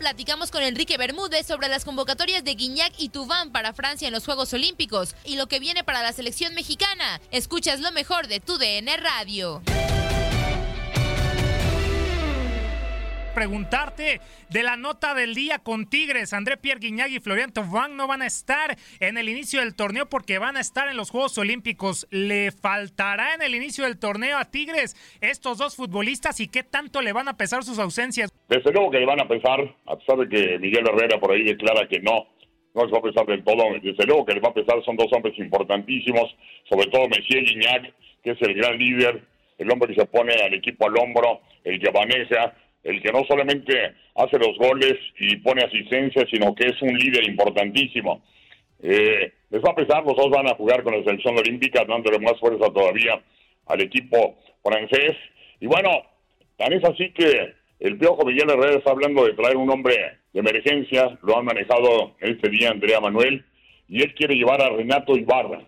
Platicamos con Enrique Bermúdez sobre las convocatorias de Guiñac y Tubán para Francia en los Juegos Olímpicos y lo que viene para la selección mexicana. Escuchas lo mejor de tu DN Radio. Preguntarte de la nota del día con Tigres. André Pierre Guignac y Florian Thauvin no van a estar en el inicio del torneo porque van a estar en los Juegos Olímpicos. ¿Le faltará en el inicio del torneo a Tigres estos dos futbolistas y qué tanto le van a pesar sus ausencias? Desde luego que le van a pesar, a pesar de que Miguel Herrera por ahí declara que no, no les va a pesar del todo. Desde luego que le va a pesar, son dos hombres importantísimos, sobre todo Messier Guignac, que es el gran líder, el hombre que se pone al equipo al hombro, el que maneja, el que no solamente hace los goles y pone asistencia, sino que es un líder importantísimo. Eh, les va a pesar, los dos van a jugar con la selección olímpica, dándole más fuerza todavía al equipo francés. Y bueno, tan es así que el Piojo Miguel Herrera está hablando de traer un hombre de emergencia, lo han manejado este día Andrea Manuel, y él quiere llevar a Renato Ibarra.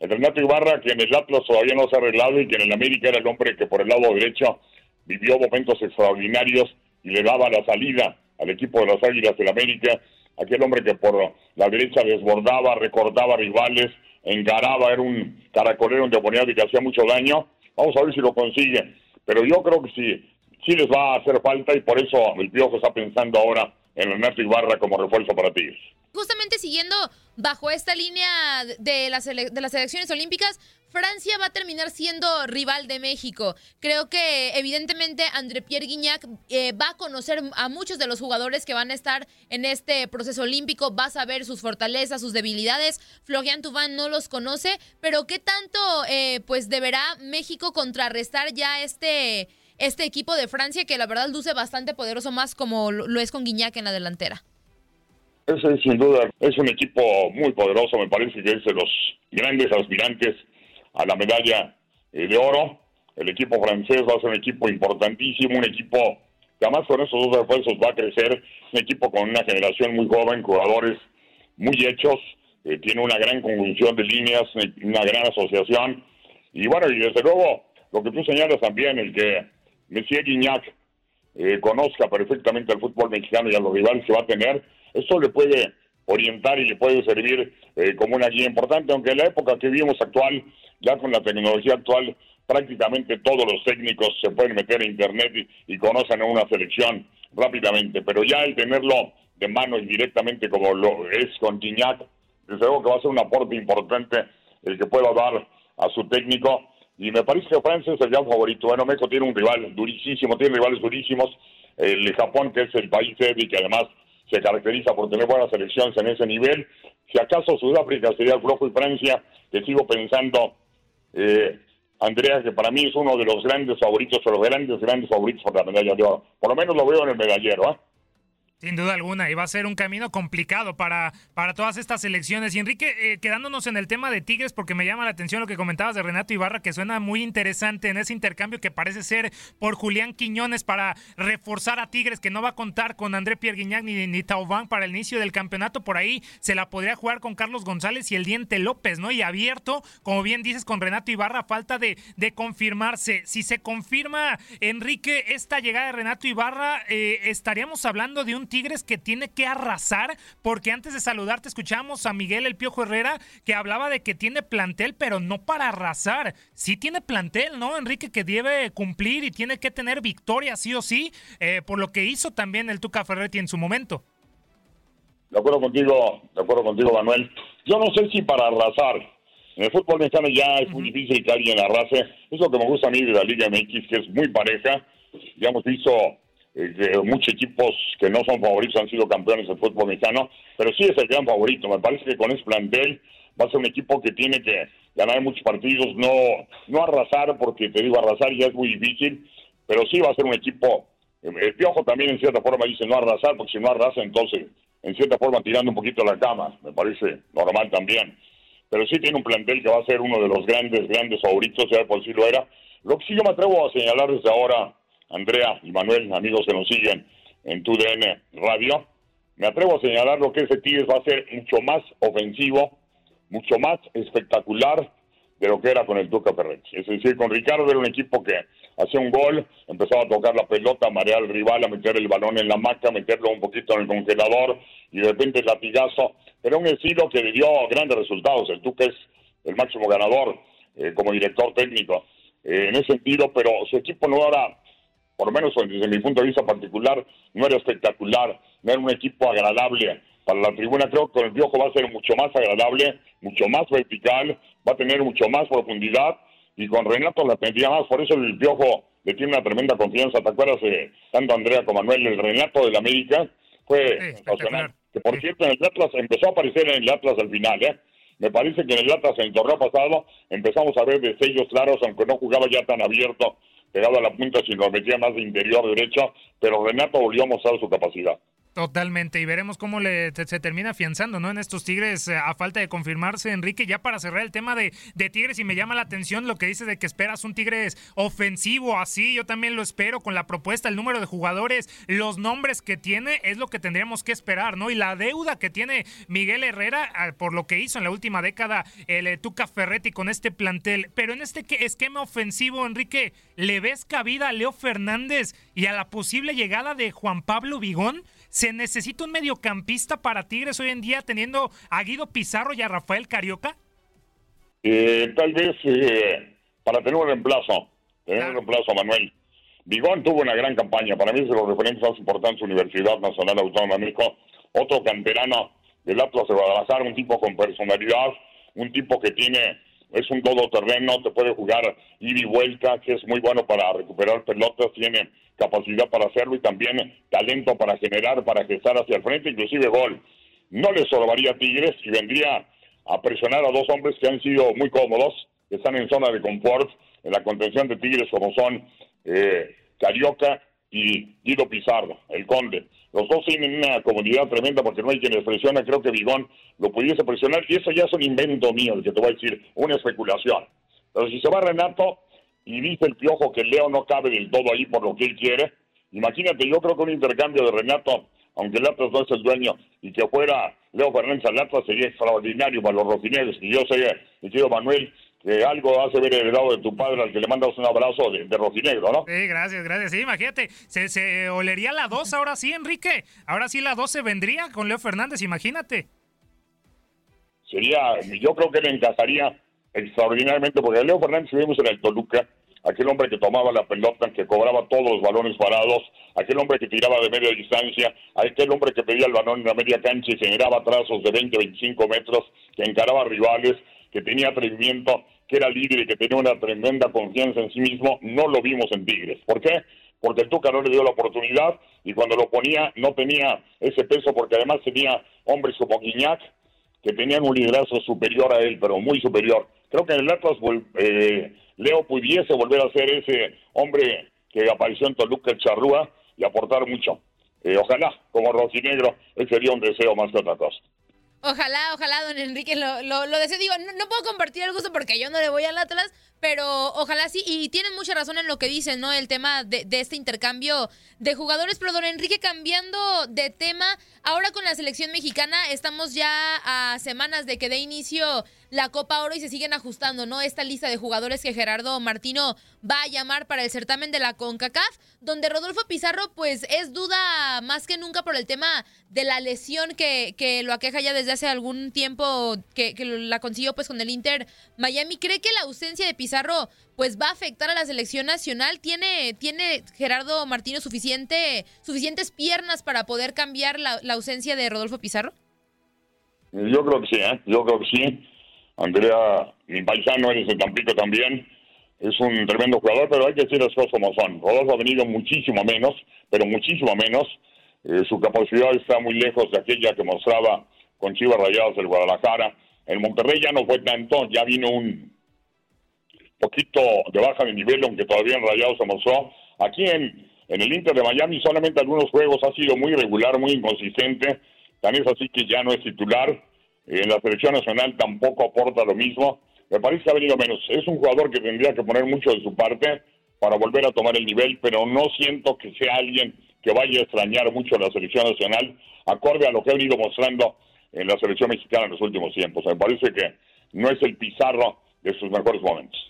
El Renato Ibarra, que en el Atlas todavía no se ha arreglado y que en el América era el hombre que por el lado derecho vivió momentos extraordinarios y le daba la salida al equipo de las Águilas del América, aquel hombre que por la derecha desbordaba, recordaba rivales, engaraba, era un caracolero endemoniado y que hacía mucho daño. Vamos a ver si lo consigue. Pero yo creo que sí, sí les va a hacer falta y por eso el Piojo está pensando ahora en Renato Ibarra como refuerzo para ti. Justamente siguiendo bajo esta línea de las, de las selecciones olímpicas, Francia va a terminar siendo rival de México. Creo que evidentemente André Pierre Guignac eh, va a conocer a muchos de los jugadores que van a estar en este proceso olímpico, va a saber sus fortalezas, sus debilidades. Florian Thauvin no los conoce, pero ¿qué tanto eh, pues deberá México contrarrestar ya este, este equipo de Francia que la verdad luce bastante poderoso más como lo es con Guignac en la delantera? Ese sin duda es un equipo muy poderoso, me parece que es de los grandes aspirantes a la medalla eh, de oro. El equipo francés va a ser un equipo importantísimo, un equipo que además con esos dos refuerzos va a crecer, un equipo con una generación muy joven, jugadores muy hechos, eh, tiene una gran conjunción de líneas, una gran asociación. Y bueno, y desde luego, lo que tú señalas también, el que Messier Guignac eh, conozca perfectamente al fútbol mexicano y a los rivales que va a tener, eso le puede orientar y le puede servir como una guía importante, aunque en la época que vivimos actual, ya con la tecnología actual prácticamente todos los técnicos se pueden meter a internet y, conocen a una selección rápidamente, pero ya el tenerlo de mano y directamente como lo es con Quiñac, desde luego que va a ser un aporte importante el que pueda dar a su técnico y me parece que Francia es el gran favorito. Bueno, México tiene un rival durísimo, tiene rivales durísimos. El Japón, que es el país y que además se caracteriza por tener buenas selecciones en ese nivel. Si acaso Sudáfrica sería el flojo y Francia, que sigo pensando, eh, Andrea, que para mí es uno de los grandes favoritos, o los grandes, grandes favoritos por la medalla de oro. Por lo menos lo veo en el medallero, ¿eh? Sin duda alguna, y va a ser un camino complicado para, para todas estas elecciones. Y Enrique, eh, quedándonos en el tema de Tigres, porque me llama la atención lo que comentabas de Renato Ibarra, que suena muy interesante en ese intercambio que parece ser por Julián Quiñones para reforzar a Tigres, que no va a contar con André Pierre Guignac ni, ni Taubán para el inicio del campeonato. Por ahí se la podría jugar con Carlos González y el Diente López, ¿no? Y abierto, como bien dices, con Renato Ibarra, falta de, de confirmarse. Si se confirma, Enrique, esta llegada de Renato Ibarra, eh, estaríamos hablando de un Tigres que tiene que arrasar, porque antes de saludarte escuchamos a Miguel El Piojo Herrera que hablaba de que tiene plantel, pero no para arrasar. Sí tiene plantel, ¿no, Enrique? Que debe cumplir y tiene que tener victoria, sí o sí, eh, por lo que hizo también el Tuca Ferretti en su momento. De acuerdo contigo, de acuerdo contigo, Manuel. Yo no sé si para arrasar. En el fútbol mexicano ya es muy difícil que alguien arrase. Es lo que me gusta a mí de la Liga MX, que es muy pareja. Ya hemos visto eh, muchos equipos que no son favoritos han sido campeones del fútbol mexicano, pero sí es el gran favorito. Me parece que con ese plantel va a ser un equipo que tiene que ganar muchos partidos, no, no arrasar, porque te digo, arrasar ya es muy difícil, pero sí va a ser un equipo. eh, El Piojo también en cierta forma dice no arrasar, porque si no arrasa, entonces en cierta forma tirando un poquito la cama, me parece normal también. Pero sí tiene un plantel que va a ser uno de los grandes, grandes favoritos, ya por sí lo era. Lo que sí yo me atrevo a señalar desde ahora, Andrea y Manuel, amigos que nos siguen en TUDN Radio, me atrevo a señalar lo que ese Tigres va a ser mucho más ofensivo, mucho más espectacular de lo que era con el Tuca Ferretti. Es decir, con Ricardo era un equipo que hacía un gol, empezaba a tocar la pelota, a marear al rival, a meter el balón en la maca, meterlo un poquito en el congelador y de repente el latigazo. Era un estilo que dio grandes resultados. El Tuca es el máximo ganador eh, como director técnico eh, en ese sentido, pero su equipo no era por lo menos desde mi punto de vista particular, no era espectacular, no era un equipo agradable para la tribuna. Creo que con el Piojo va a ser mucho más agradable, mucho más vertical, va a tener mucho más profundidad y con Renato la tendría más. Por eso el Piojo le tiene una tremenda confianza. ¿Te acuerdas, eh, tanto Andrea como Manuel, el Renato del América? Fue sensacional. Que por cierto, en el Atlas empezó a aparecer en el Atlas al final, ¿eh? Me parece que en el Atlas, en el torneo pasado, empezamos a ver destellos claros, aunque no jugaba ya tan abierto pegado a la punta, sino metía más de interior derecho, pero Renato volvió a mostrar su capacidad. Totalmente, y veremos cómo le, se, termina afianzando, ¿no? En estos Tigres, eh, a falta de confirmarse, Enrique, ya para cerrar el tema de, de Tigres, y me llama la atención lo que dices de que esperas un Tigres ofensivo, así, yo también lo espero con la propuesta, el número de jugadores, los nombres que tiene, es lo que tendríamos que esperar, ¿no? Y la deuda que tiene Miguel Herrera ah, por lo que hizo en la última década el eh, Tuca Ferretti con este plantel, pero en este que- esquema ofensivo, Enrique, ¿le ves cabida a Leo Fernández y a la posible llegada de Juan Pablo Vigón? ¿Se necesita un mediocampista para Tigres hoy en día teniendo a Guido Pizarro y a Rafael Carioca? Eh, tal vez eh, para tener un reemplazo, tener un reemplazo, Manuel. Vigón tuvo una gran campaña, para mí es de los referentes más importantes Universidad Nacional Autónoma de México, otro canterano del Atlas de Guadalajara, un tipo con personalidad, un tipo que tiene, es un todoterreno, te puede jugar ida y vuelta, que es muy bueno para recuperar pelotas, tiene capacidad para hacerlo y también talento para generar, para gestar hacia el frente, inclusive gol. No le sorbaría a Tigres y vendría a presionar a dos hombres que han sido muy cómodos, que están en zona de confort en la contención de Tigres, como son eh, Carioca y Guido Pizarro, el Conde. Los dos tienen una comodidad tremenda porque no hay quien les presiona. Creo que Vigón lo pudiese presionar y eso ya es un invento mío, el que te voy a decir, una especulación. Pero si se va Renato y dice el piojo que Leo no cabe del todo ahí por lo que él quiere, imagínate, yo creo que un intercambio de Renato, aunque el Atlas no es el dueño, y que fuera Leo Fernández al Atlas sería extraordinario para los rojinegros. Y yo sé, mi querido Manuel, que algo hace ver heredado de tu padre al que le mandas un abrazo de, de rojinegro, ¿no? Sí, gracias, gracias. Sí, imagínate, se, se olería la 2 ahora sí, Enrique. Ahora sí la 2 se vendría con Leo Fernández, imagínate. sería, yo creo que le encajaría extraordinariamente, porque Leo Fernández vimos en el Toluca, aquel hombre que tomaba la pelota, que cobraba todos los balones parados, aquel hombre que tiraba de media distancia, aquel hombre que pedía el balón en la media cancha y generaba trazos de 20, 25 metros, que encaraba rivales, que tenía atrevimiento, que era líder y que tenía una tremenda confianza en sí mismo, no lo vimos en Tigres. ¿Por qué? Porque el Tuca no le dio la oportunidad y cuando lo ponía no tenía ese peso porque además tenía hombres como Guiñac que tenían un liderazgo superior a él, pero muy superior. Creo que en el Atlas eh, Leo pudiese volver a ser ese hombre que apareció en Toluca, el Charrúa, y aportar mucho. Eh, ojalá, como rojinegro, ese sería un deseo más que otra cosa. Ojalá, ojalá, don Enrique lo, lo, lo deseo. Digo, no, puedo compartir el gusto porque yo no le voy al Atlas, pero ojalá sí, y tienen mucha razón en lo que dicen, ¿no? El tema de, este intercambio de jugadores. Pero don Enrique, cambiando de tema, ahora con la selección mexicana estamos ya a semanas de que dé inicio la Copa Oro y se siguen ajustando, ¿no? Esta lista de jugadores que Gerardo Martino va a llamar para el certamen de la CONCACAF, donde Rodolfo Pizarro, pues es duda más que nunca por el tema de la lesión que, que lo aqueja ya desde hace algún tiempo, que, que la consiguió pues con el Inter Miami. ¿Cree que la ausencia de Pizarro pues va a afectar a la selección nacional. ¿Tiene, tiene Gerardo Martino suficiente, suficientes piernas para poder cambiar la, ausencia de Rodolfo Pizarro? Yo creo que sí, ¿eh? yo creo que sí. Andrea, mi paisano, eres de Tampico también. Es un tremendo jugador, pero hay que decir las cosas como son. Rodolfo ha venido muchísimo menos, pero muchísimo menos. Eh, su capacidad está muy lejos de aquella que mostraba con Chivas Rayados del Guadalajara. El Monterrey ya no fue tanto, ya vino un, poquito de baja de nivel, aunque todavía en Rayados se mostró. Aquí en, en el Inter de Miami solamente algunos juegos ha sido muy irregular, muy inconsistente. Tan es así que ya no es titular. En la selección nacional tampoco aporta lo mismo. Me parece que ha venido menos. Es un jugador que tendría que poner mucho de su parte para volver a tomar el nivel, pero no siento que sea alguien que vaya a extrañar mucho a la selección nacional, acorde a lo que ha venido mostrando en la selección mexicana en los últimos tiempos. Me parece que no es el Pizarro de sus mejores momentos.